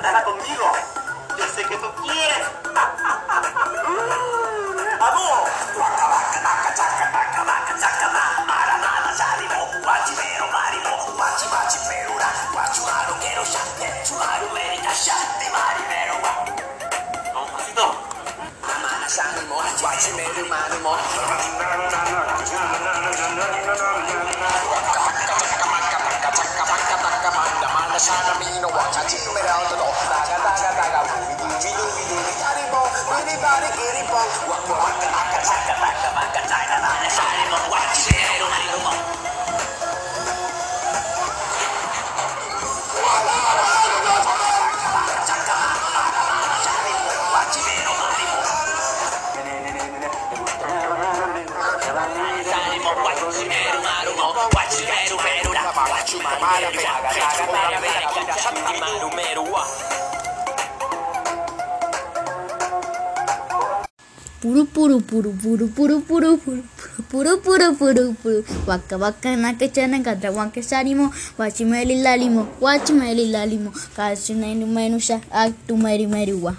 casa conmigo. Yo sé que tú quieres. ¡Amor! Shanamino, watch out, Chino Meraldo, Daga, Daga, Daga, Vidu, Vidu, Vidu, Vitaribo, Vitibari, Giribo, Waka, Waka, Waka, Taka, Taka, Waka, Taka, Taka, Shino, watch it, I don't do? What you Puru puru puru puru puru puru puru puru puru puru puru. Waka waka nakachana kadra wanke sarimo wachi meli lalimo. Wachi meli lalimo. Kasu nenu menusha aktu meri meri wa